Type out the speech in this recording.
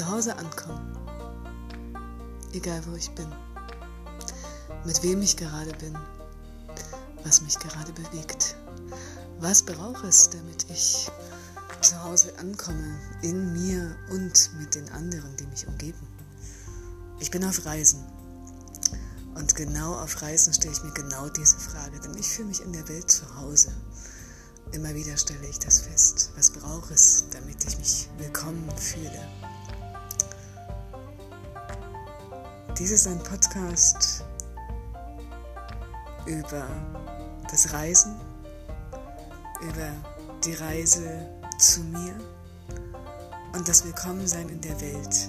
zu Hause ankommen. Egal wo ich bin, mit wem ich gerade bin, was mich gerade bewegt. Was braucht es, damit ich zu Hause ankomme, in mir und mit den anderen, die mich umgeben? Ich bin auf Reisen. Und genau auf Reisen stelle ich mir genau diese Frage, denn ich fühle mich in der Welt zu Hause. Immer wieder stelle ich das fest. Was braucht es, damit ich mich willkommen fühle? Dies ist ein Podcast über das Reisen, über die Reise zu mir und das Willkommensein in der Welt